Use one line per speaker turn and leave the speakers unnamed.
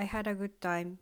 I had a good time.